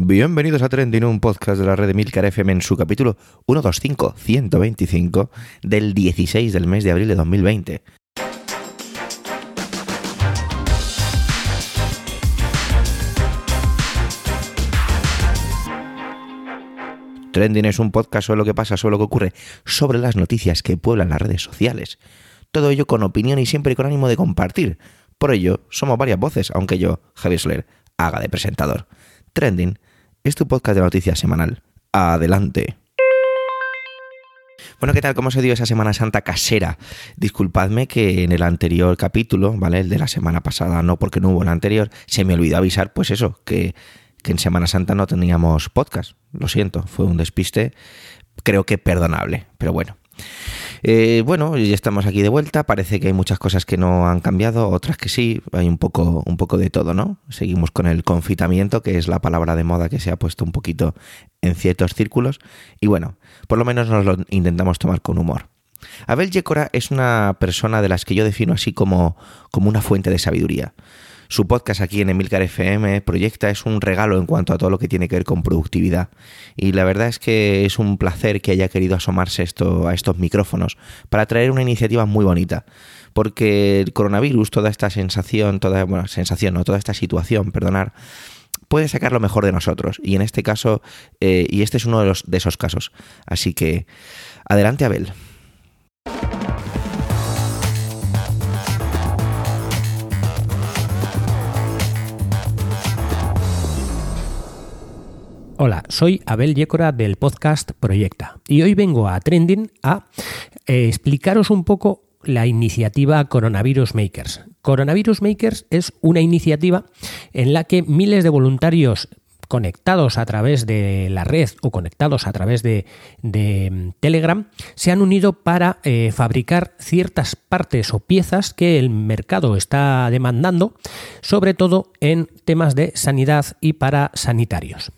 Bienvenidos a Trending, un podcast de la red de Milcar FM en su capítulo 125-125 del 16 del mes de abril de 2020. Trending es un podcast sobre lo que pasa, sobre lo que ocurre, sobre las noticias que pueblan las redes sociales. Todo ello con opinión y siempre con ánimo de compartir. Por ello, somos varias voces, aunque yo, Javier Soler, haga de presentador. Trending es tu podcast de noticias semanal. Adelante. Bueno, ¿qué tal? ¿Cómo se dio esa Semana Santa casera? Disculpadme que en el anterior capítulo, ¿vale? El de la semana pasada, no porque no hubo el anterior, se me olvidó avisar, pues eso, que, que en Semana Santa no teníamos podcast. Lo siento, fue un despiste, creo que perdonable, pero bueno. Eh, bueno, ya estamos aquí de vuelta. Parece que hay muchas cosas que no han cambiado, otras que sí. Hay un poco, un poco de todo, ¿no? Seguimos con el confitamiento, que es la palabra de moda que se ha puesto un poquito en ciertos círculos. Y bueno, por lo menos nos lo intentamos tomar con humor. Abel Yecora es una persona de las que yo defino así como, como una fuente de sabiduría. Su podcast aquí en Emilcar FM Proyecta es un regalo en cuanto a todo lo que tiene que ver con productividad. Y la verdad es que es un placer que haya querido asomarse esto, a estos micrófonos para traer una iniciativa muy bonita. Porque el coronavirus, toda esta sensación, toda, bueno, sensación, no, toda esta situación, perdonar, puede sacar lo mejor de nosotros. Y en este caso, eh, y este es uno de, los, de esos casos. Así que, adelante Abel. Hola, soy Abel Yécora del podcast Proyecta y hoy vengo a Trending a eh, explicaros un poco la iniciativa Coronavirus Makers. Coronavirus Makers es una iniciativa en la que miles de voluntarios conectados a través de la red o conectados a través de, mm, Telegram se han unido para eh, fabricar ciertas partes o piezas que el mercado está demandando, sobre todo en temas de sanidad y para sanitarios.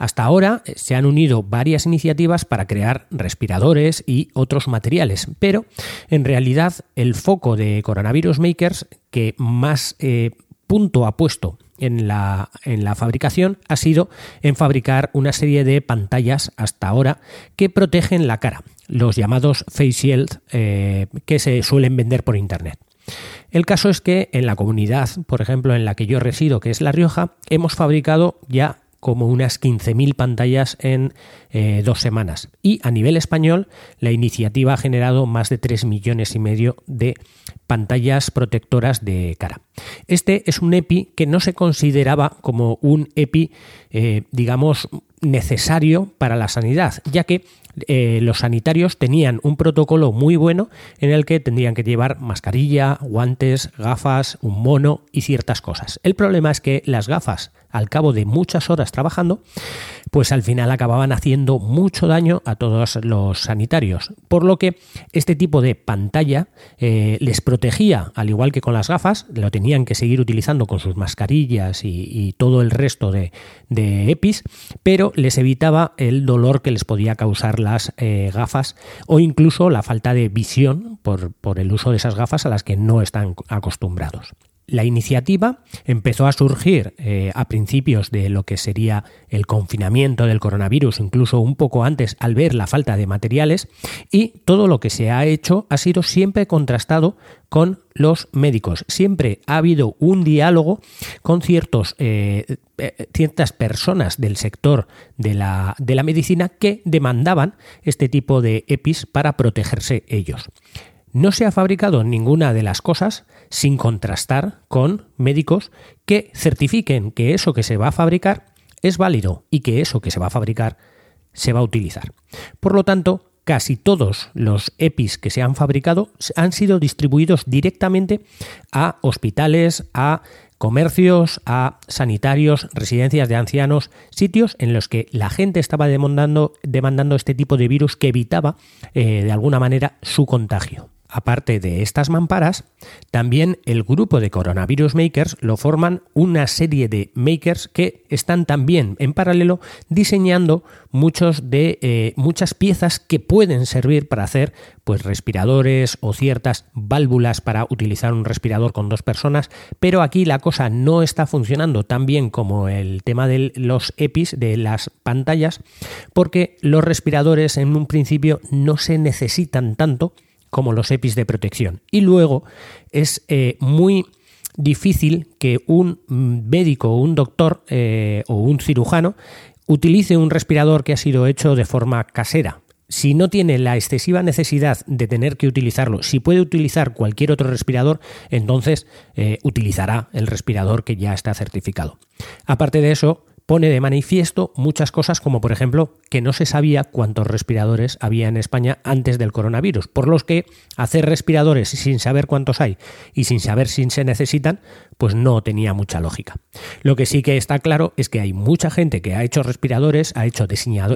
Hasta ahora eh, se han unido varias iniciativas para crear respiradores y otros materiales, pero en realidad el foco de Coronavirus Makers que más eh, punto ha puesto en la, en la, fabricación ha sido en fabricar una serie de pantallas hasta ahora que protegen la cara, los llamados face shield eh, que se suelen vender por internet. El caso es que en la comunidad, por ejemplo, en la que yo resido, que es La Rioja, hemos fabricado ya como unas 15.000 pantallas en eh, dos semanas. Y a nivel español, la iniciativa ha generado más de 3 millones y medio de pantallas protectoras de cara. Este es un EPI que no se consideraba como un EPI, eh, digamos, necesario para la sanidad, ya que eh, los sanitarios tenían un protocolo muy bueno en el que tendrían que llevar mascarilla, guantes, gafas, un mono y ciertas cosas. El problema es que las gafas, al cabo de muchas horas trabajando, pues al final acababan haciendo mucho daño a todos los sanitarios. Por lo que este tipo de pantalla eh, les protegía, al igual que con las gafas, lo tenían que seguir utilizando con sus mascarillas y, todo el resto de, EPIs, pero les evitaba el dolor que les podía causar las eh, gafas o incluso la falta de visión por el uso de esas gafas a las que no están acostumbrados. La iniciativa empezó a surgir eh, a principios de lo que sería el confinamiento del coronavirus, incluso un poco antes al ver la falta de materiales, y todo lo que se ha hecho ha sido siempre contrastado con los médicos. Siempre ha habido un diálogo con ciertos, eh, eh, ciertas personas del sector de la, de la medicina que demandaban este tipo de EPIs para protegerse ellos. No se ha fabricado ninguna de las cosas sin contrastar con médicos que certifiquen que eso que se va a fabricar es válido y que eso que se va a fabricar se va a utilizar. Por lo tanto, casi todos los EPIs que se han fabricado han sido distribuidos directamente a hospitales, a comercios, a sanitarios, residencias de ancianos, sitios en los que la gente estaba demandando, demandando este tipo de virus que evitaba eh, de alguna manera su contagio. Aparte de estas mamparas, también el grupo de coronavirus makers lo forman una serie de makers que están también en paralelo diseñando muchos de, eh, muchas piezas que pueden servir para hacer pues, respiradores o ciertas válvulas para utilizar un respirador con dos personas, pero aquí la cosa no está funcionando tan bien como el tema de los EPIs, de las pantallas, porque los respiradores en un principio no se necesitan tanto como los EPIs de protección. Y luego es eh, muy difícil que un médico o un doctor eh, o un cirujano utilice un respirador que ha sido hecho de forma casera. Si no tiene la excesiva necesidad de tener que utilizarlo, si puede utilizar cualquier otro respirador, entonces eh, utilizará el respirador que ya está certificado. Aparte de eso, pone de manifiesto muchas cosas como por ejemplo que no se sabía cuántos respiradores había en España antes del coronavirus, por los que hacer respiradores sin saber cuántos hay y sin saber si se necesitan, pues no tenía mucha lógica. Lo que sí que está claro es que hay mucha gente que ha hecho respiradores, ha hecho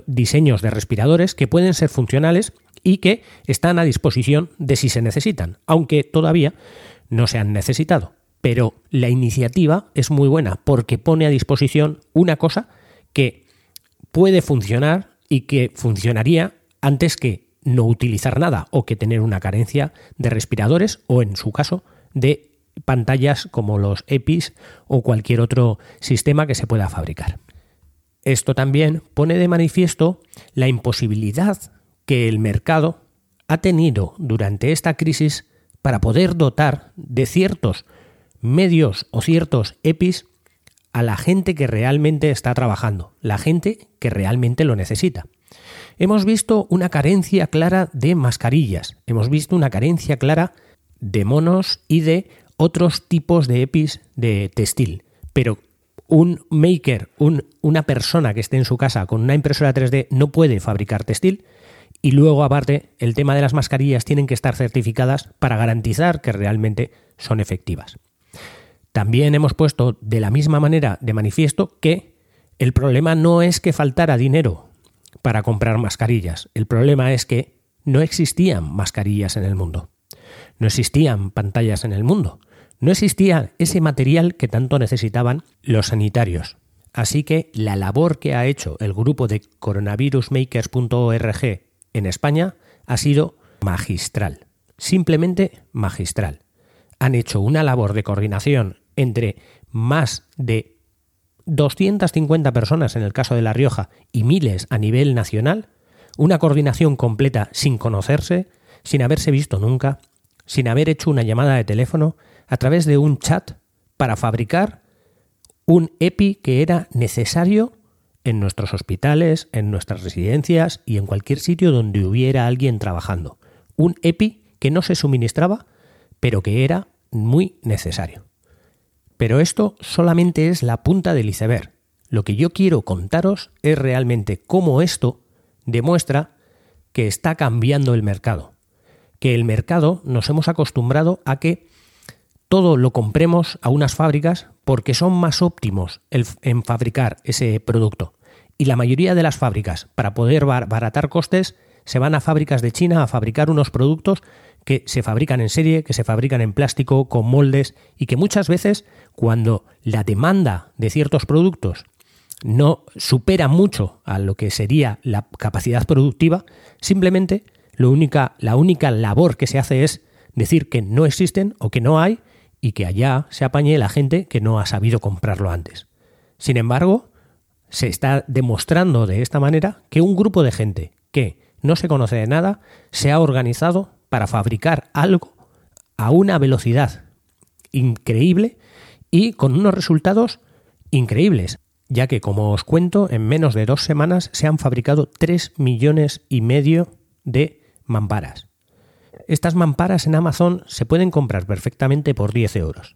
diseños de respiradores que pueden ser funcionales y que están a disposición de si se necesitan, aunque todavía no se han necesitado pero la iniciativa es muy buena porque pone a disposición una cosa que puede funcionar y que funcionaría antes que no utilizar nada o que tener una carencia de respiradores o en su caso de pantallas como los EPIs o cualquier otro sistema que se pueda fabricar. Esto también pone de manifiesto la imposibilidad que el mercado ha tenido durante esta crisis para poder dotar de ciertos medios o ciertos EPIs a la gente que realmente está trabajando, la gente que realmente lo necesita. Hemos visto una carencia clara de mascarillas, hemos visto una carencia clara de monos y de otros tipos de EPIs de textil, pero un maker, una persona que esté en su casa con una impresora 3D no puede fabricar textil y luego aparte el tema de las mascarillas tienen que estar certificadas para garantizar que realmente son efectivas. También hemos puesto de la misma manera de manifiesto que el problema no es que faltara dinero para comprar mascarillas, el problema es que no existían mascarillas en el mundo, no existían pantallas en el mundo, no existía ese material que tanto necesitaban los sanitarios. Así que la labor que ha hecho el grupo de coronavirusmakers.org en España ha sido magistral, simplemente magistral. Han hecho una labor de coordinación entre más de 250 personas en el caso de La Rioja y miles a nivel nacional, una coordinación completa sin conocerse, sin haberse visto nunca, sin haber hecho una llamada de teléfono, a través de un chat para fabricar un EPI que era necesario en nuestros hospitales, en nuestras residencias y en cualquier sitio donde hubiera alguien trabajando. Un EPI que no se suministraba, pero que era muy necesario. Pero esto solamente es la punta del iceberg. Lo que yo quiero contaros es realmente cómo esto demuestra que está cambiando el mercado. Que el mercado nos hemos acostumbrado a que todo lo compremos a unas fábricas porque son más óptimos en fabricar ese producto. Y la mayoría de las fábricas, para poder baratar costes, se van a fábricas de China a fabricar unos productos que se fabrican en serie, que se fabrican en plástico, con moldes, y que muchas veces cuando la demanda de ciertos productos no supera mucho a lo que sería la capacidad productiva, simplemente la única labor que se hace es decir que no existen o que no hay y que allá se apañe la gente que no ha sabido comprarlo antes. Sin embargo, se está demostrando de esta manera que un grupo de gente que no se conoce de nada se ha organizado para fabricar algo a una velocidad increíble y con unos resultados increíbles, ya que como os cuento, en menos de dos semanas se han fabricado 3 millones y medio de mamparas. Estas mamparas en Amazon se pueden comprar perfectamente por 10 euros.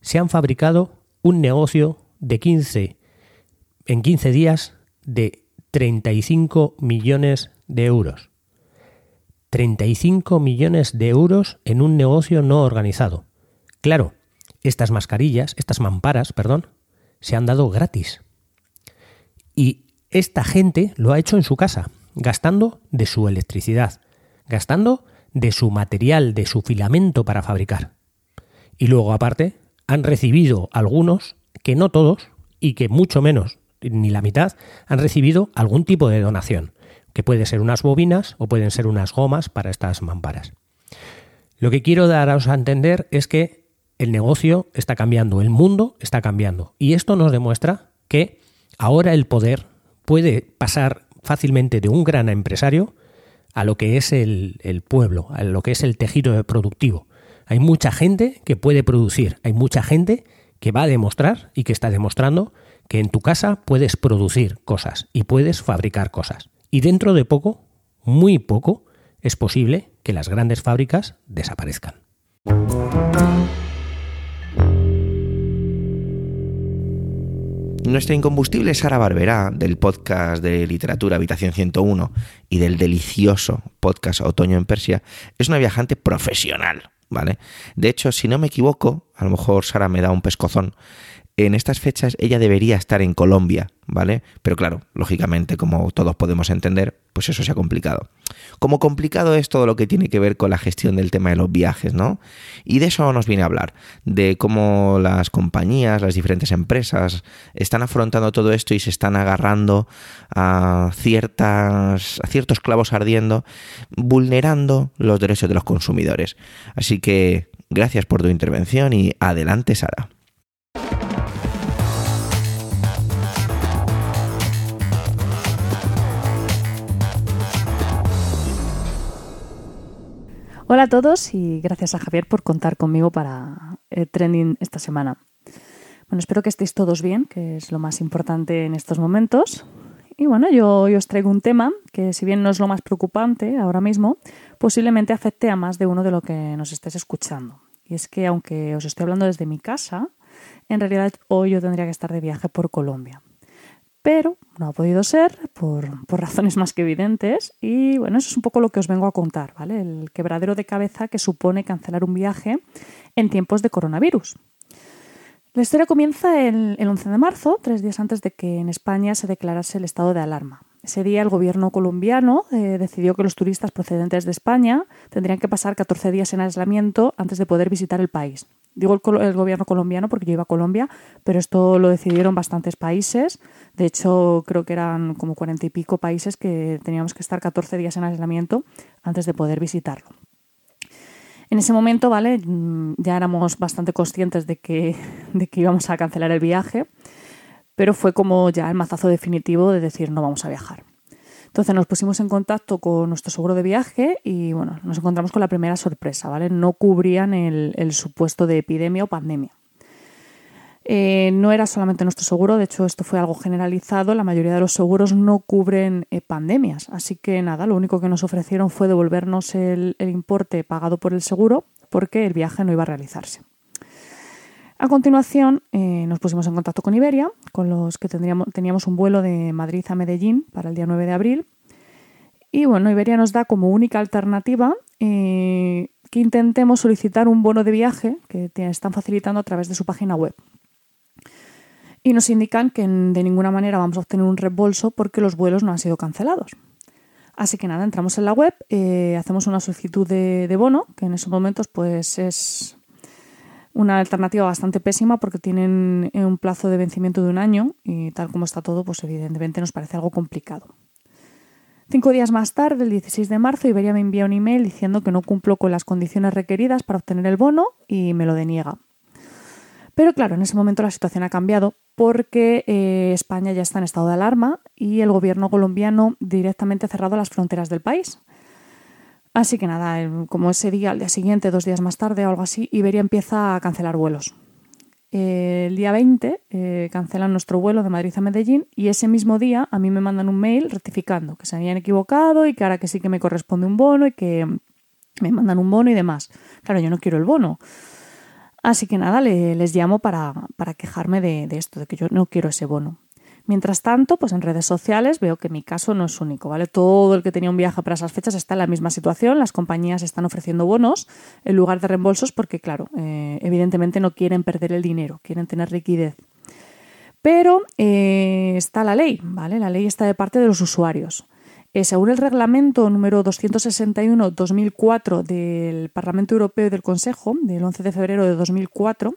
Se han fabricado un negocio de 15 en 15 días de 35 millones de euros. 35 millones de euros en un negocio no organizado. Claro, estas mascarillas, estas mamparas, perdón, se han dado gratis. Y esta gente lo ha hecho en su casa, gastando de su electricidad, gastando de su material, de su filamento para fabricar. Y luego, aparte, han recibido algunos, que no todos, y que mucho menos, ni la mitad, han recibido algún tipo de donación, que puede ser unas bobinas o pueden ser unas gomas para estas mamparas. Lo que quiero daros a entender es que el negocio está cambiando, el mundo está cambiando. Y esto nos demuestra que ahora el poder puede pasar fácilmente de un gran empresario a lo que es el, el, pueblo, a lo que es el tejido productivo. Hay mucha gente que puede producir, hay mucha gente que va a demostrar y que está demostrando que en tu casa puedes producir cosas y puedes fabricar cosas. Y dentro de poco, muy poco, es posible que las grandes fábricas desaparezcan. Nuestra incombustible Sara Barberá, del podcast de literatura Habitación 101 y del delicioso podcast Otoño en Persia, es una viajante profesional, ¿vale? De hecho, si no me equivoco, a lo mejor Sara me da un pescozón, en estas fechas ella debería estar en Colombia, ¿vale? Pero claro, lógicamente, como todos podemos entender, pues eso se ha complicado. Como complicado es todo lo que tiene que ver con la gestión del tema de los viajes, ¿no? Y de eso nos viene a hablar, de cómo las compañías, las diferentes empresas están afrontando todo esto y se están agarrando a ciertas a ciertos clavos ardiendo, vulnerando los derechos de los consumidores. Así que gracias por tu intervención y adelante, Sara. Hola a todos y gracias a Javier por contar conmigo para el trending esta semana. Bueno, espero que estéis todos bien, que es lo más importante en estos momentos. Y bueno, yo hoy os traigo un tema que si bien no es lo más preocupante ahora mismo, posiblemente afecte a más de uno de lo que nos estés escuchando. Y es que aunque os estoy hablando desde mi casa, en realidad hoy yo tendría que estar de viaje por Colombia pero no ha podido ser por, razones más que evidentes y bueno, eso es un poco lo que os vengo a contar, ¿vale? El quebradero de cabeza que supone cancelar un viaje en tiempos de coronavirus. La historia comienza el, 11 de marzo, tres días antes de que en España se declarase el estado de alarma. Ese día el gobierno colombiano eh, decidió que los turistas procedentes de España tendrían que pasar 14 días en aislamiento antes de poder visitar el país. Digo el, gobierno colombiano porque yo iba a Colombia, pero esto lo decidieron bastantes países. De hecho, creo que eran como cuarenta y pico países que teníamos que estar 14 días en aislamiento antes de poder visitarlo. En ese momento, ¿vale? Mm, ya éramos bastante conscientes de que, de que íbamos a cancelar el viaje, pero fue como ya el mazazo definitivo de decir no vamos a viajar. Entonces nos pusimos en contacto con nuestro seguro de viaje y bueno, nos encontramos con la primera sorpresa, ¿vale? No cubrían el, supuesto de epidemia o pandemia. Eh, no era solamente nuestro seguro, de hecho esto fue algo generalizado, la mayoría de los seguros no cubren eh, pandemias, así que nada, lo único que nos ofrecieron fue devolvernos el, importe pagado por el seguro porque el viaje no iba a realizarse. A continuación eh, nos pusimos en contacto con Iberia, con los que tendríamos, teníamos un vuelo de Madrid a Medellín para el día 9 de abril. Y bueno, Iberia nos da como única alternativa eh, que intentemos solicitar un bono de viaje que están facilitando a través de su página web. Y nos indican que de ninguna manera vamos a obtener un reembolso porque los vuelos no han sido cancelados. Así que nada, entramos en la web, eh, hacemos una solicitud de, de, bono, que en esos momentos pues es una alternativa bastante pésima porque tienen un plazo de vencimiento de un año y tal como está todo, pues evidentemente nos parece algo complicado. Cinco días más tarde, el 16 de marzo, Iberia me envía un email diciendo que no cumplo con las condiciones requeridas para obtener el bono y me lo deniega. Pero claro, en ese momento la situación ha cambiado porque eh, España ya está en estado de alarma y el gobierno colombiano directamente ha cerrado las fronteras del país. Así que nada, como ese día, al día siguiente, dos días más tarde o algo así, Iberia empieza a cancelar vuelos. el día 20 eh, cancelan nuestro vuelo de Madrid a Medellín y ese mismo día a mí me mandan un mail rectificando que se habían equivocado y que ahora que sí que me corresponde un bono y que me mandan un bono y demás. Claro, yo no quiero el bono. Así que nada, les llamo para, quejarme de, de, esto, de que yo no quiero ese bono. Mientras tanto, pues en redes sociales veo que mi caso no es único, ¿vale? Todo el que tenía un viaje para esas fechas está en la misma situación, las compañías están ofreciendo bonos en lugar de reembolsos porque, claro, eh, evidentemente no quieren perder el dinero, quieren tener liquidez. Pero eh, está la ley, ¿vale? La ley está de parte de los usuarios. Eh, según el reglamento número 261-2004 del Parlamento Europeo y del Consejo, del 11 de febrero de 2004,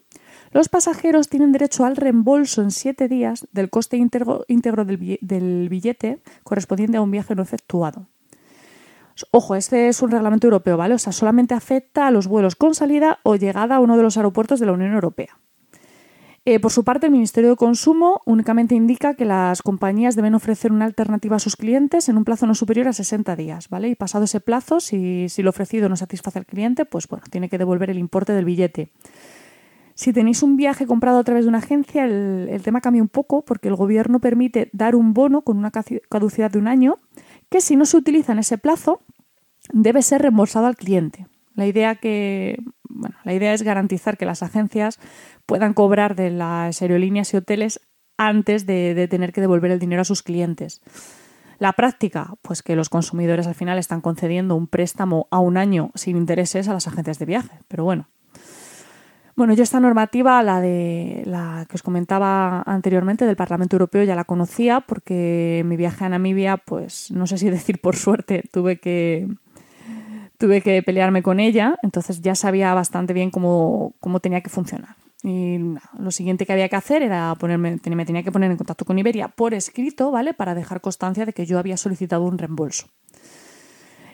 los pasajeros tienen derecho al reembolso en siete días del coste íntegro, del, billete correspondiente a un viaje no efectuado. Ojo, este es un reglamento europeo, ¿vale? O sea, solamente afecta a los vuelos con salida o llegada a uno de los aeropuertos de la Unión Europea. Eh, por su parte, el Ministerio de Consumo únicamente indica que las compañías deben ofrecer una alternativa a sus clientes en un plazo no superior a 60 días, ¿vale? Y pasado ese plazo, si, si lo ofrecido no satisface al cliente, pues bueno, tiene que devolver el importe del billete. Si tenéis un viaje comprado a través de una agencia, el, tema cambia un poco porque el gobierno permite dar un bono con una caducidad de un año que si no se utiliza en ese plazo debe ser reembolsado al cliente. La idea, que, bueno, la idea es garantizar que las agencias puedan cobrar de las aerolíneas y hoteles antes de, de tener que devolver el dinero a sus clientes. La práctica, pues que los consumidores al final están concediendo un préstamo a un año sin intereses a las agencias de viaje. Pero bueno, bueno, yo esta normativa, la de la que os comentaba anteriormente del Parlamento Europeo, ya la conocía porque mi viaje a Namibia, pues no sé si decir por suerte, tuve que tuve que pelearme con ella, entonces ya sabía bastante bien cómo, cómo tenía que funcionar. Y lo siguiente que había que hacer era ponerme, me tenía que poner en contacto con Iberia por escrito, ¿vale? Para dejar constancia de que yo había solicitado un reembolso.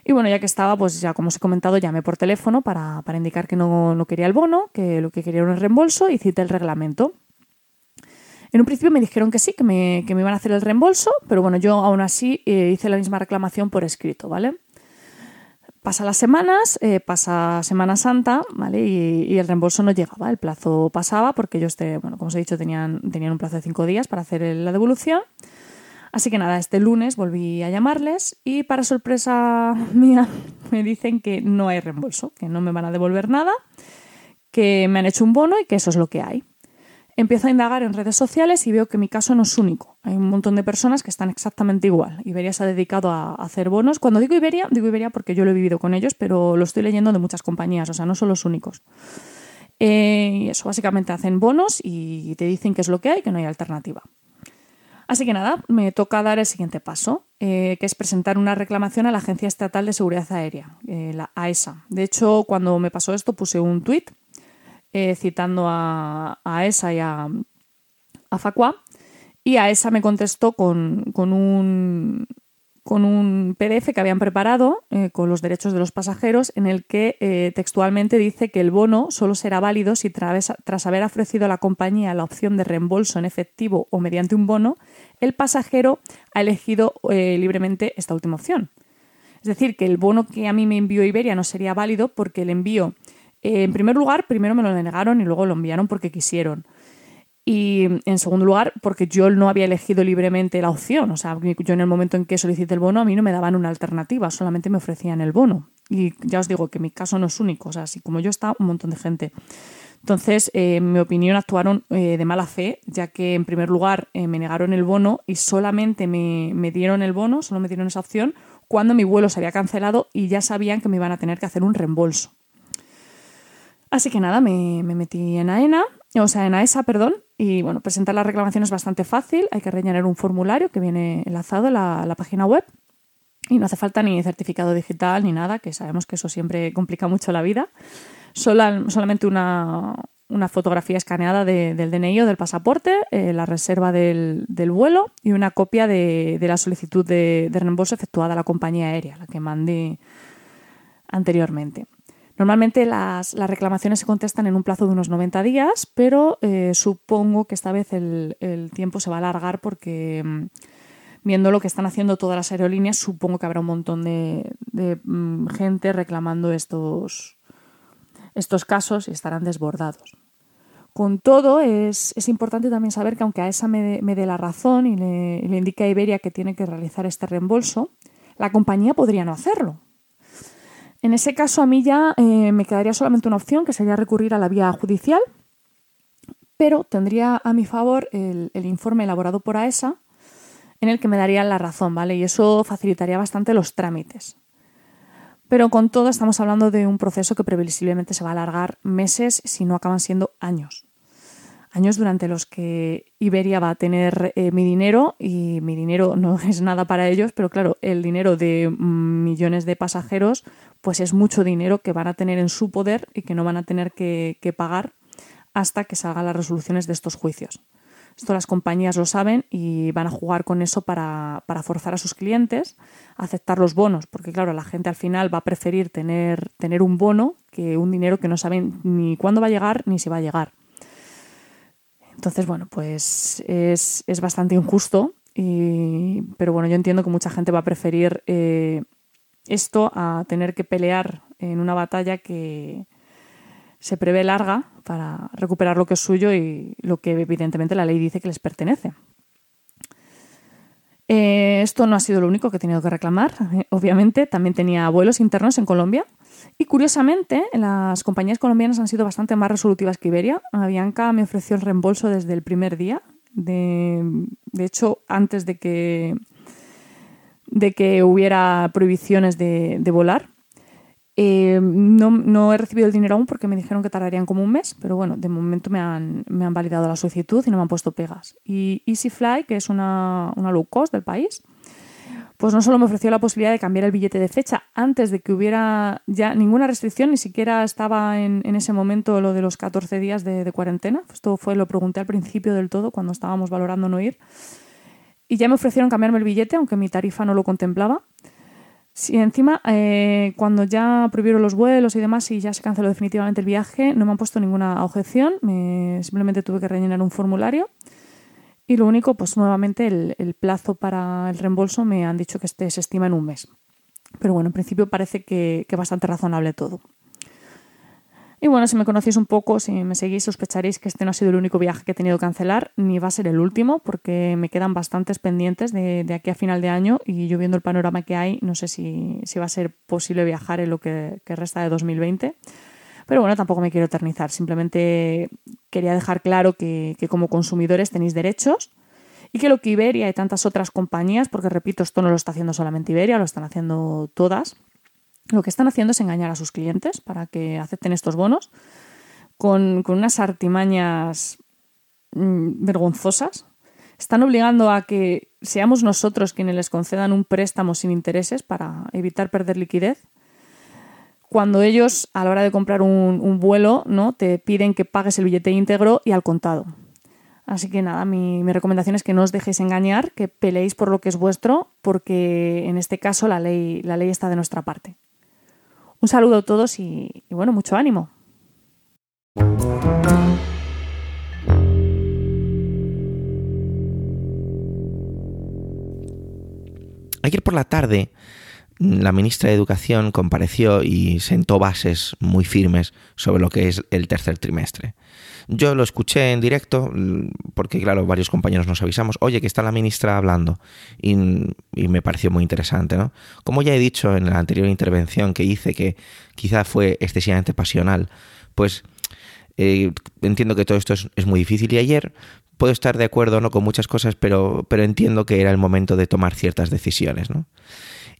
Y bueno, ya que estaba, pues ya como os he comentado, llamé por teléfono para, indicar que no, quería el bono, que lo que quería era un reembolso y cité el reglamento. En un principio me dijeron que sí, que me, iban a hacer el reembolso, pero bueno, yo aún así eh, hice la misma reclamación por escrito, ¿vale? Pasa las semanas, eh, pasa Semana Santa, ¿vale? Y, el reembolso no llegaba, el plazo pasaba porque ellos, bueno, como os he dicho, tenían, tenían un plazo de cinco días para hacer la devolución. Así que nada, este lunes volví a llamarles y para sorpresa mía me dicen que no hay reembolso, que no me van a devolver nada, que me han hecho un bono y que eso es lo que hay. Empiezo a indagar en redes sociales y veo que mi caso no es único. Hay un montón de personas que están exactamente igual. Iberia se ha dedicado a hacer bonos. Cuando digo Iberia, digo Iberia porque yo lo he vivido con ellos, pero lo estoy leyendo de muchas compañías, o sea, no son los únicos. Eh, eso, básicamente hacen bonos y te dicen qué es lo que hay, que no hay alternativa. Así que nada, me toca dar el siguiente paso, eh, que es presentar una reclamación a la Agencia Estatal de Seguridad Aérea, eh, la AESA. De hecho, cuando me pasó esto puse un tuit eh, citando a, AESA y a, a FACUA y AESA me contestó con, con un, con un PDF que habían preparado con los derechos de los pasajeros en el que textualmente dice que el bono solo será válido si tras, haber ofrecido a la compañía la opción de reembolso en efectivo o mediante un bono, el pasajero ha elegido eh, libremente esta última opción. Es decir, que el bono que a mí me envió Iberia no sería válido porque el envío, en primer lugar, primero me lo denegaron y luego lo enviaron porque quisieron. Y en segundo lugar, porque yo no había elegido libremente la opción. O sea, yo en el momento en que solicité el bono, a mí no me daban una alternativa, solamente me ofrecían el bono. Y ya os digo que mi caso no es único. O sea, así como yo está, un montón de gente. Entonces, eh, en mi opinión, actuaron eh, de mala fe, ya que en primer lugar eh, me negaron el bono y solamente me, dieron el bono, solo me dieron esa opción, cuando mi vuelo se había cancelado y ya sabían que me iban a tener que hacer un reembolso. Así que nada, me, me metí en AENA, o sea, en AESA, perdón, y bueno, presentar la reclamación es bastante fácil, hay que rellenar un formulario que viene enlazado a la, página web y no hace falta ni certificado digital ni nada, que sabemos que eso siempre complica mucho la vida. Solamente una, fotografía escaneada del DNI o del pasaporte, eh, la reserva del, vuelo y una copia de, la solicitud de, de, reembolso efectuada a la compañía aérea, la que mandé anteriormente. Normalmente las, reclamaciones se contestan en un plazo de unos 90 días, pero eh, supongo que esta vez el, tiempo se va a alargar porque mm, viendo lo que están haciendo todas las aerolíneas, supongo que habrá un montón de, mm, gente reclamando estos, estos casos estarán desbordados. Con todo, es, importante también saber que aunque a esa me, dé la razón y le, le indica a Iberia que tiene que realizar este reembolso, la compañía podría no hacerlo. En ese caso a mí ya eh, me quedaría solamente una opción, que sería recurrir a la vía judicial, pero tendría a mi favor el, informe elaborado por AESA en el que me darían la razón, ¿vale? Y eso facilitaría bastante los trámites. Pero con todo estamos hablando de un proceso que previsiblemente se va a alargar meses, si no acaban siendo años. Años durante los que Iberia va a tener eh, mi dinero y mi dinero no es nada para ellos, pero claro, el dinero de millones de pasajeros pues es mucho dinero que van a tener en su poder y que no van a tener que, que pagar hasta que salgan las resoluciones de estos juicios. Esto las compañías lo saben y van a jugar con eso para, forzar a sus clientes a aceptar los bonos, porque claro, la gente al final va a preferir tener, tener un bono que un dinero que no saben ni cuándo va a llegar ni si va a llegar. Entonces, bueno, pues es, bastante injusto, pero bueno, yo entiendo que mucha gente va a preferir eh, esto a tener que pelear en una batalla que, se prevé larga para recuperar lo que es suyo y lo que evidentemente la ley dice que les pertenece. Eh, esto no ha sido lo único que he tenido que reclamar. Obviamente, también tenía vuelos internos en Colombia. Y curiosamente, las compañías colombianas han sido bastante más resolutivas que Iberia. Avianca me ofreció el reembolso desde el primer día. De, hecho, antes de que, de que hubiera prohibiciones de volar. Eh, no, he recibido el dinero aún porque me dijeron que tardarían como un mes, pero bueno, de momento me han, validado la solicitud y no me han puesto pegas. Y EasyFly, que es una, low cost del país, pues no solo me ofreció la posibilidad de cambiar el billete de fecha antes de que hubiera ya ninguna restricción, ni siquiera estaba en, ese momento lo de los 14 días de, cuarentena. Esto fue, lo pregunté al principio del todo, cuando estábamos valorando no ir. Y ya me ofrecieron cambiarme el billete, aunque mi tarifa no lo contemplaba. Sí, encima, eh, cuando ya prohibieron los vuelos y demás y ya se canceló definitivamente el viaje, no me han puesto ninguna objeción, simplemente tuve que rellenar un formulario. Y lo único, pues nuevamente el, plazo para el reembolso me han dicho que este se estima en un mes. Pero bueno, en principio parece que, que bastante razonable todo. Y bueno, si me conocéis un poco, si me seguís, sospecharéis que este no ha sido el único viaje que he tenido que cancelar, ni va a ser el último, porque me quedan bastantes pendientes de, aquí a final de año y yo viendo el panorama que hay, no sé si, va a ser posible viajar en lo que, resta de 2020. Pero bueno, tampoco me quiero eternizar, simplemente quería dejar claro que, que como consumidores tenéis derechos y que lo que Iberia y tantas otras compañías, porque repito, esto no lo está haciendo solamente Iberia, lo están haciendo todas, lo que están haciendo es engañar a sus clientes para que acepten estos bonos con, unas artimañas mm, vergonzosas. Están obligando a que seamos nosotros quienes les concedan un préstamo sin intereses para evitar perder liquidez. Cuando ellos, a la hora de comprar un, vuelo, ¿no? te piden que pagues el billete íntegro y al contado. Así que nada, mi, recomendación es que no os dejéis engañar, que peleéis por lo que es vuestro, porque en este caso la ley, la ley está de nuestra parte. Un saludo a todos y, bueno, mucho ánimo. Ayer por la tarde, la ministra de Educación compareció y sentó bases muy firmes sobre lo que es el tercer trimestre. Yo lo escuché en directo porque, claro, varios compañeros nos avisamos, oye, que está la ministra hablando y, me pareció muy interesante, ¿no? Como ya he dicho en la anterior intervención que hice, que quizá fue excesivamente pasional, pues eh, entiendo que todo esto es, muy difícil y ayer puedo estar de acuerdo no con muchas cosas, pero, pero entiendo que era el momento de tomar ciertas decisiones, ¿no?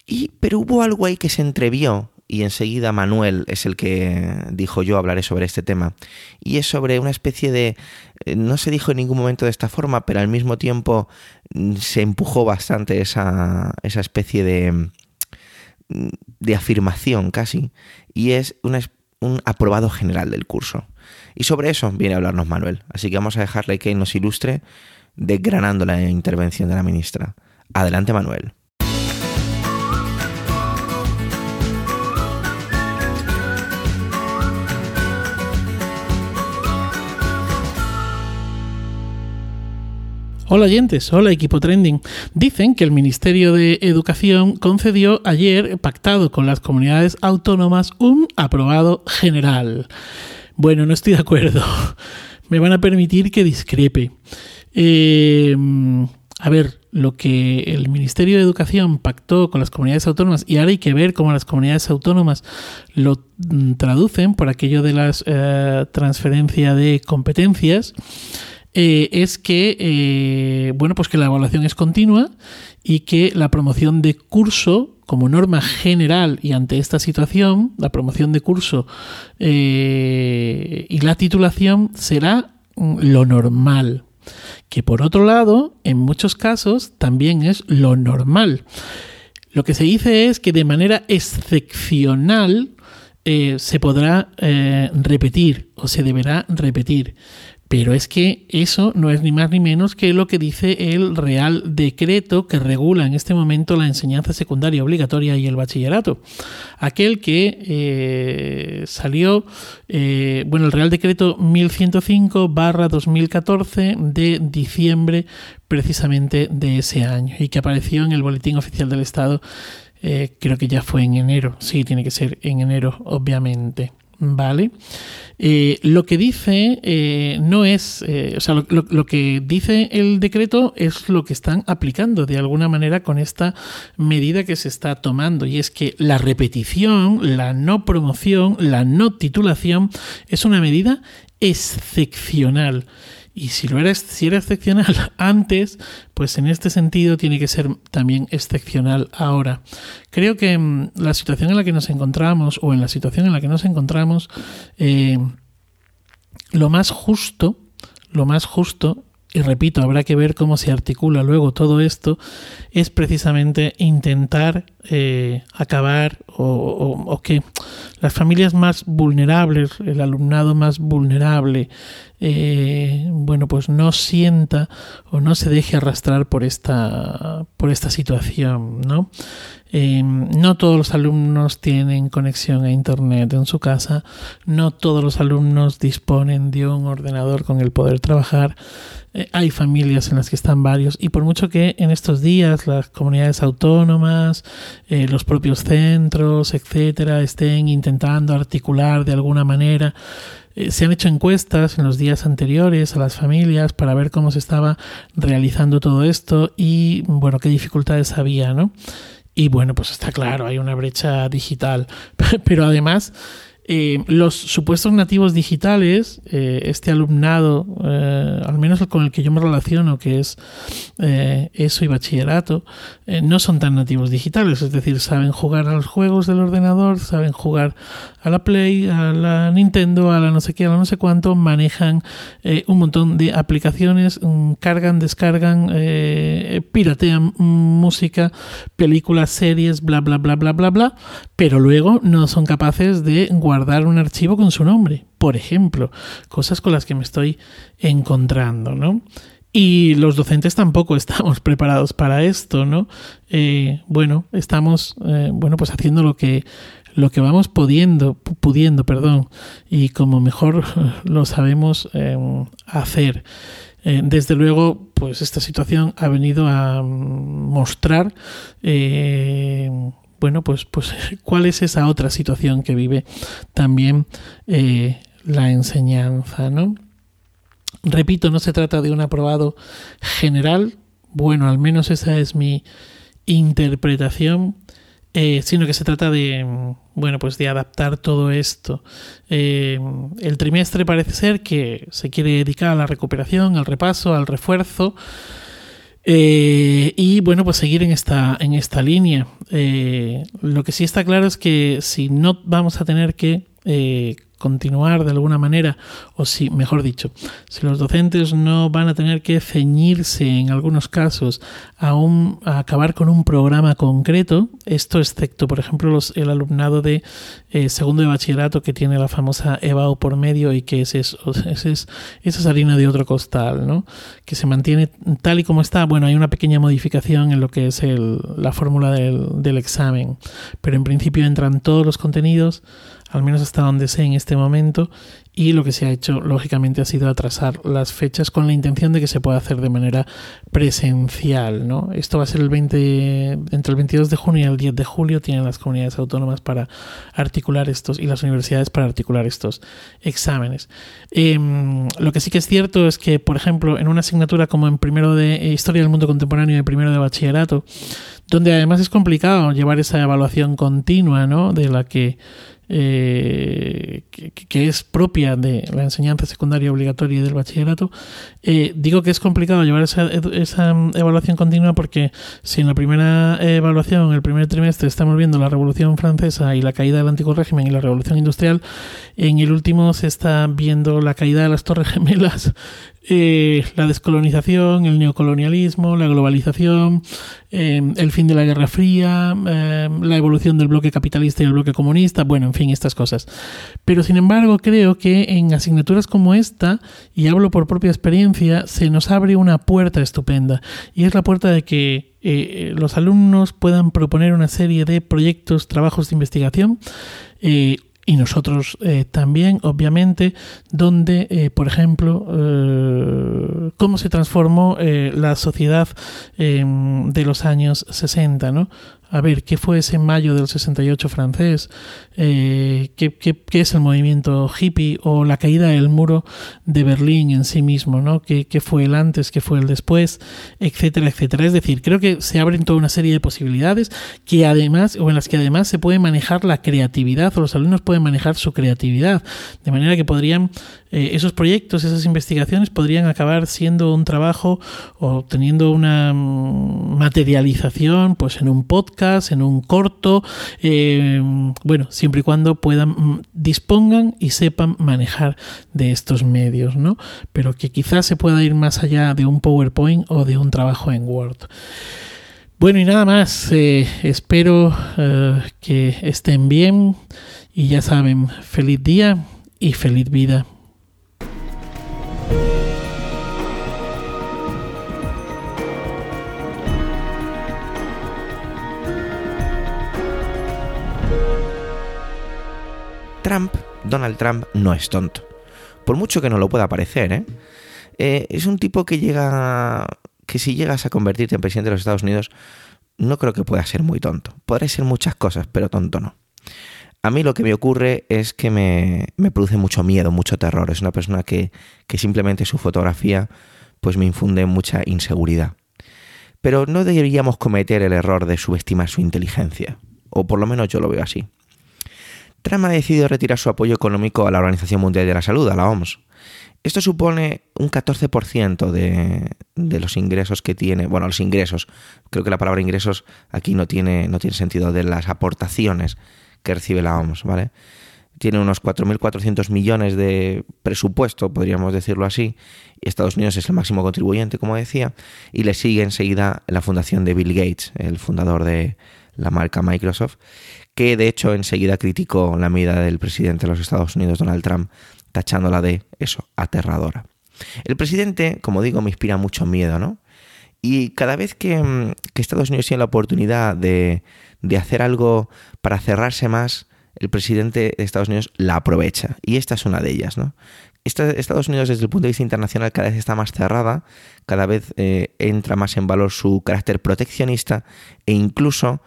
Y, pero hubo algo ahí que se entrevió y enseguida Manuel es el que dijo yo hablaré sobre este tema. Y es sobre una especie de... Eh, no se dijo en ningún momento de esta forma, pero al mismo tiempo mm, se empujó bastante esa, esa especie de, mm, de afirmación casi. Y es un aprobado general del curso. Y sobre eso viene a hablarnos Manuel. Así que vamos a dejarle que nos ilustre desgranando la intervención de la ministra. Adelante Manuel. Hola oyentes, hola equipo trending. Dicen que el Ministerio de Educación concedió ayer, pactado con las comunidades autónomas, un aprobado general. Bueno, no estoy de acuerdo. Me van a permitir que discrepe. Eh, a ver, lo que el Ministerio de Educación pactó con las comunidades autónomas, y ahora hay que ver cómo las comunidades autónomas lo mm, traducen por aquello de la eh, transferencia de competencias, eh, es que, eh, bueno, pues que la evaluación es continua y que la promoción de curso, como norma general y ante esta situación, la promoción de curso eh, y la titulación será mm, lo normal, que por otro lado, en muchos casos, también es lo normal. Lo que se dice es que de manera excepcional se podrá repetir o se deberá repetir. Pero es que eso no es ni más ni menos que lo que dice el Real Decreto que regula en este momento la enseñanza secundaria obligatoria y el bachillerato. Aquel que eh, salió, bueno, el Real Decreto 1105 barra 2014 de diciembre precisamente de ese año y que apareció en el Boletín Oficial del Estado eh, creo que ya fue en enero. Sí, tiene que ser en enero, obviamente. ¿Vale? Eh, lo que dice eh, no es, o sea, lo, que dice el decreto es lo que están aplicando de alguna manera con esta medida que se está tomando y es que la repetición, la no promoción, la no titulación es una medida excepcional y si, lo era, si era excepcional antes, pues en este sentido tiene que ser también excepcional ahora. Creo que mm, la situación en la que nos encontramos, o en la situación en la que nos encontramos, eh, lo más justo, lo más justo y repito, habrá que ver cómo se articula luego todo esto, es precisamente intentar eh, acabar o, que las familias más vulnerables, el alumnado más vulnerable, eh, bueno, pues no sienta o no se deje arrastrar por esta, por esta situación, ¿no? Em, no todos los alumnos tienen conexión a Internet en su casa, no todos los alumnos disponen de un ordenador con el poder trabajar, eh, hay familias en las que están varios y por mucho que en estos días las comunidades autónomas, eh, los propios centros, etcétera, estén intentando articular de alguna manera eh, se han hecho encuestas en los días anteriores a las familias para ver cómo se estaba realizando todo esto y, bueno, qué dificultades había, ¿no? Y bueno, pues está claro, hay una brecha digital. Pero además, eh, los supuestos nativos digitales, eh, este alumnado, eh, al menos con el que yo me relaciono, que es eso y bachillerato, no son tan nativos digitales, es decir, saben jugar a los juegos del ordenador, saben jugar a la Play, a la Nintendo, a la no sé qué, a la no sé cuánto, manejan un montón de aplicaciones, mm, cargan, descargan, piratean música, películas, series, bla, bla, bla, bla, bla, bla, pero luego no son capaces de guardar un archivo con su nombre, por ejemplo, cosas con las que me estoy encontrando, ¿no? Y los docentes tampoco estamos preparados para esto, ¿no? Eh, bueno, estamos, eh, bueno, pues haciendo lo que lo que vamos pudiendo, pudiendo, perdón, y como mejor lo sabemos eh, hacer. desde luego, pues esta situación ha venido a mostrar bueno, pues, pues cuál es esa otra situación que vive también eh, la enseñanza, ¿no? Repito, no se trata de un aprobado general, bueno, al menos esa es mi interpretación, eh, sino que se trata de, bueno, pues de adaptar todo esto. Eh, el trimestre parece ser que se quiere dedicar a la recuperación, al repaso, al refuerzo. Eh, y bueno, pues seguir en esta, en esta línea. Eh, lo que sí está claro es que si no vamos a tener que eh, continuar de alguna manera, o si, mejor dicho, si los docentes no van a tener que ceñirse en algunos casos a, un, a acabar con un programa concreto, esto excepto, por ejemplo, los, el alumnado de eh, segundo de bachillerato que tiene la famosa EVAO por medio y que es, ese es, esa es harina de otro costal, ¿no? que se mantiene tal y como está. Bueno, hay una pequeña modificación en lo que es el, la fórmula del examen, pero en principio entran todos los contenidos al menos hasta donde sé en este momento, y lo que se ha hecho, lógicamente, ha sido atrasar las fechas con la intención de que se pueda hacer de manera presencial. ¿no? Esto va a ser el 20, entre el 22 de junio y el 10 de julio, tienen las comunidades autónomas para articular estos y las universidades para articular estos exámenes. Em, lo que sí que es cierto es que, por ejemplo, en una asignatura como en primero de eh, Historia del Mundo Contemporáneo y primero de Bachillerato, donde además es complicado llevar esa evaluación continua, ¿no? De la que eh, que, es propia de la enseñanza secundaria obligatoria y del bachillerato, eh, digo que es complicado llevar esa, esa, evaluación continua porque si en la primera evaluación, en el primer trimestre, estamos viendo la Revolución Francesa y la caída del antiguo régimen y la Revolución Industrial, en el último se está viendo la caída de las Torres Gemelas eh, la descolonización, el neocolonialismo, la globalización, eh, el fin de la Guerra Fría, eh, la evolución del bloque capitalista y el bloque comunista, bueno, en fin, estas cosas. Pero sin embargo, creo que en asignaturas como esta, y hablo por propia experiencia, se nos abre una puerta estupenda, y es la puerta de que los alumnos puedan proponer una serie de proyectos, trabajos de investigación, y nosotros eh, también, obviamente, donde, eh, por ejemplo, eh, cómo se transformó la sociedad em, de los años 60, ¿no? A ver, ¿qué fue ese mayo del 68 francés? Eh, ¿qué, es el movimiento hippie o la caída del muro de Berlín en sí mismo? ¿no? ¿Qué, fue el antes, qué fue el después? Etcétera, etcétera. Es decir, creo que se abren toda una serie de posibilidades que además, o en las que además se puede manejar la creatividad, o los alumnos pueden manejar su creatividad, de manera que podrían eh, esos proyectos, esas investigaciones podrían acabar siendo un trabajo o teniendo una mm, materialización pues en un podcast, en un corto, eh, bueno, siempre y cuando puedan, mm, dispongan y sepan manejar de estos medios, ¿no? Pero que quizás se pueda ir más allá de un PowerPoint o de un trabajo en Word. Bueno, y nada más, eh, espero que estén bien y ya saben, feliz día y feliz vida. Trump, Donald Trump, no es tonto. Por mucho que no lo pueda parecer, ¿eh? ¿eh? es un tipo que llega. que si llegas a convertirte en presidente de los Estados Unidos, no creo que pueda ser muy tonto. Podrá ser muchas cosas, pero tonto no. A mí lo que me ocurre es que me, me produce mucho miedo, mucho terror. Es una persona que, que simplemente su fotografía pues me infunde mucha inseguridad. Pero no deberíamos cometer el error de subestimar su inteligencia, o por lo menos yo lo veo así. Trump ha decidido retirar su apoyo económico a la Organización Mundial de la Salud, a la OMS. Esto supone un 14% de, de, los ingresos que tiene, bueno, los ingresos, creo que la palabra ingresos aquí no tiene, no tiene sentido, de las aportaciones que recibe la OMS, ¿vale? Tiene unos 4.400 millones de presupuesto, podríamos decirlo así, y Estados Unidos es el máximo contribuyente, como decía, y le sigue enseguida la fundación de Bill Gates, el fundador de la marca Microsoft, que de hecho enseguida criticó la medida del presidente de los Estados Unidos, Donald Trump, tachándola de eso, aterradora. El presidente, como digo, me inspira mucho miedo, ¿no? Y cada vez que, mm, Estados Unidos tiene la oportunidad de, de hacer algo para cerrarse más, el presidente de Estados Unidos la aprovecha. Y esta es una de ellas, ¿no? Estados Unidos desde el punto de vista internacional cada vez está más cerrada, cada vez eh, entra más en valor su carácter proteccionista e incluso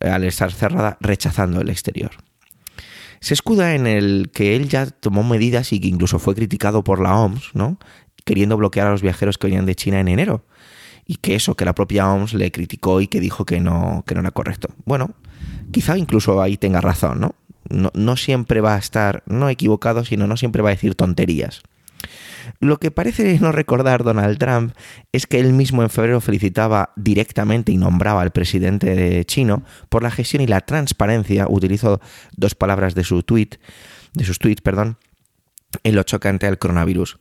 al estar cerrada, rechazando el exterior. Se escuda en el que él ya tomó medidas y que incluso fue criticado por la OMS, ¿no? queriendo bloquear a los viajeros que venían de China en enero. Y que eso, que la propia OMS le criticó y que dijo que no, que no era correcto. Bueno, quizá incluso ahí tenga razón, ¿no? No, no siempre va a estar, no equivocado, sino no siempre va a decir tonterías. Lo que parece no recordar Donald Trump es que él mismo en febrero felicitaba directamente y nombraba al presidente chino por la gestión y la transparencia, utilizó dos palabras de su tweet, de sus tweets, perdón, en lo chocante al coronavirus.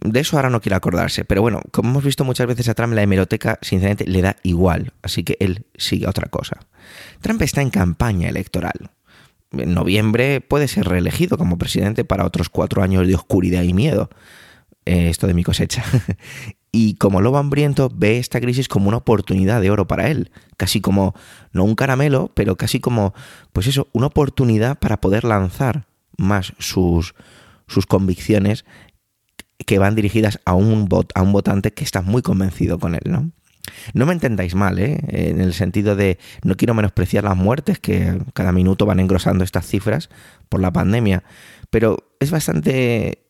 De eso ahora no quiere acordarse, pero bueno, como hemos visto muchas veces a Trump, la hemeroteca sinceramente le da igual, así que él sigue otra cosa. Trump está en campaña electoral en noviembre puede ser reelegido como presidente para otros cuatro años de oscuridad y miedo. Eh, esto de mi cosecha. y como lobo hambriento ve esta crisis como una oportunidad de oro para él, casi como, no un caramelo, pero casi como, pues eso, una oportunidad para poder lanzar más sus, sus convicciones que van dirigidas a un, a un votante que está muy convencido con él, ¿no? No me entendáis mal, ¿eh? en el sentido de no quiero menospreciar las muertes, que cada minuto van engrosando estas cifras por la pandemia, pero es bastante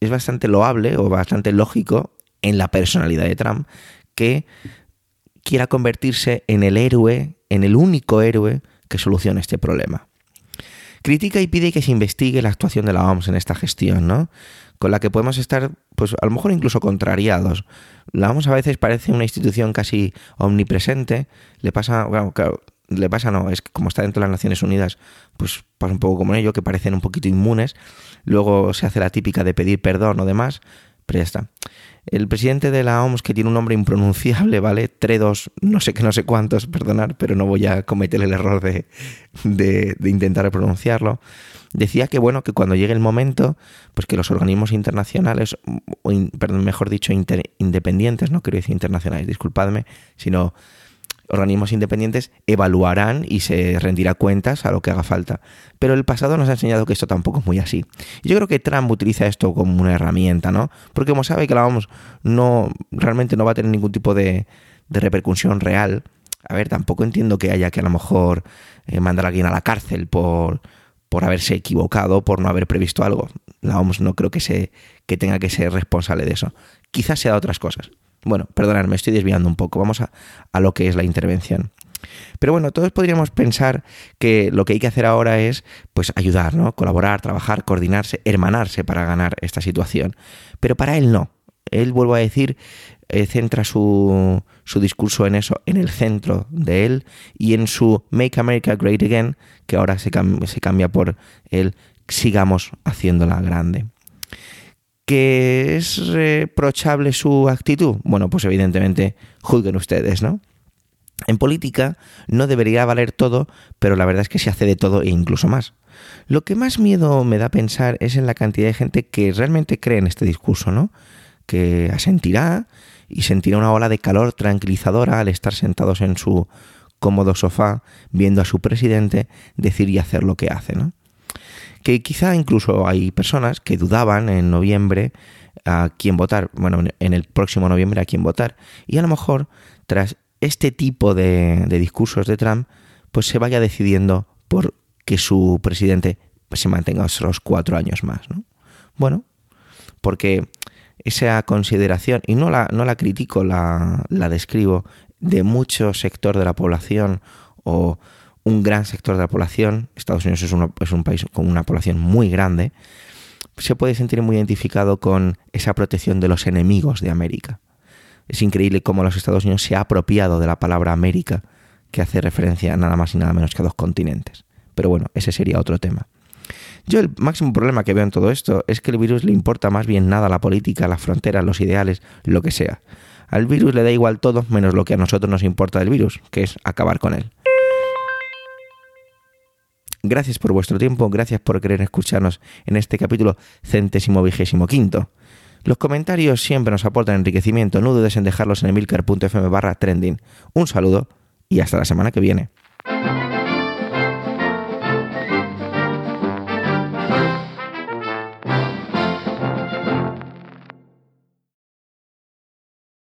es bastante loable o bastante lógico en la personalidad de Trump que quiera convertirse en el héroe, en el único héroe que solucione este problema. Critica y pide que se investigue la actuación de la OMS en esta gestión, ¿no? Con la que podemos estar, pues a lo mejor incluso contrariados. La OMS a veces parece una institución casi omnipresente. Le pasa, claro, le pasa no, es que como está dentro de las Naciones Unidas, pues pasa un poco como ello, que parecen un poquito inmunes. Luego se hace la típica de pedir perdón o demás, pero ya está. El presidente de la OMS, que tiene un nombre impronunciable, ¿vale? Tredos, no sé qué, no sé cuántos, perdonar, pero no voy a cometer el error de, de, intentar pronunciarlo. Decía que, bueno, que cuando llegue el momento, pues que los organismos internacionales, o mejor dicho, independientes, no quiero decir internacionales, disculpadme, sino organismos independientes evaluarán y se rendirá cuentas a lo que haga falta. Pero el pasado nos ha enseñado que esto tampoco es muy así. yo creo que Trump utiliza esto como una herramienta, ¿no? Porque como sabe que la vamos, no, realmente no va a tener ningún tipo de, repercusión real. A ver, tampoco entiendo que haya que a lo mejor eh, mandar a alguien a la cárcel por, por haberse equivocado, por no haber previsto algo. La OMS no creo que, se, que tenga que ser responsable de eso. Quizás sea de otras cosas. Bueno, perdonad, me estoy desviando un poco. Vamos a, lo que es la intervención. Pero bueno, todos podríamos pensar que lo que hay que hacer ahora es pues ayudar, ¿no? Colaborar, trabajar, coordinarse, hermanarse para ganar esta situación. Pero para él no. Él, vuelvo a decir, eh, centra su, su, discurso en eso, en el centro de él y en su Make America Great Again, que ahora se, se cambia por el sigamos haciéndola grande. ¿Que es reprochable su actitud? Bueno, pues evidentemente juzguen ustedes, ¿no? En política no debería valer todo, pero la verdad es que se hace de todo e incluso más. Lo que más miedo me da pensar es en la cantidad de gente que realmente cree en este discurso, ¿no? Que asentirá y sentirá una ola de calor tranquilizadora al estar sentados en su cómodo sofá viendo a su presidente decir y hacer lo que hace, ¿no? Que quizá incluso hay personas que dudaban en noviembre a quién votar, bueno, en el próximo noviembre a quién votar, y a lo mejor tras este tipo de, discursos de Trump, pues se vaya decidiendo por que su presidente pues, se mantenga otros cuatro años más, ¿no? Bueno, porque esa consideración, y no la, no la critico, la, la describo, de mucho sector de la población o un gran sector de la población, Estados Unidos es, un país con una población muy grande, se puede sentir muy identificado con esa protección de los enemigos de América. Es increíble cómo los Estados Unidos se ha apropiado de la palabra América, que hace referencia a nada más y nada menos que a dos continentes. Pero bueno, ese sería otro tema. Yo el máximo problema que veo en todo esto es que el virus le importa más bien nada la política, las fronteras, los ideales, lo que sea. Al virus le da igual todo menos lo que a nosotros nos importa del virus, que es acabar con él. Gracias por vuestro tiempo, gracias por querer escucharnos en este capítulo centésimo vigésimo quinto. Los comentarios siempre nos aportan enriquecimiento, no dudes en dejarlos en emilcar.fm barra trending. Un saludo y hasta la semana que viene.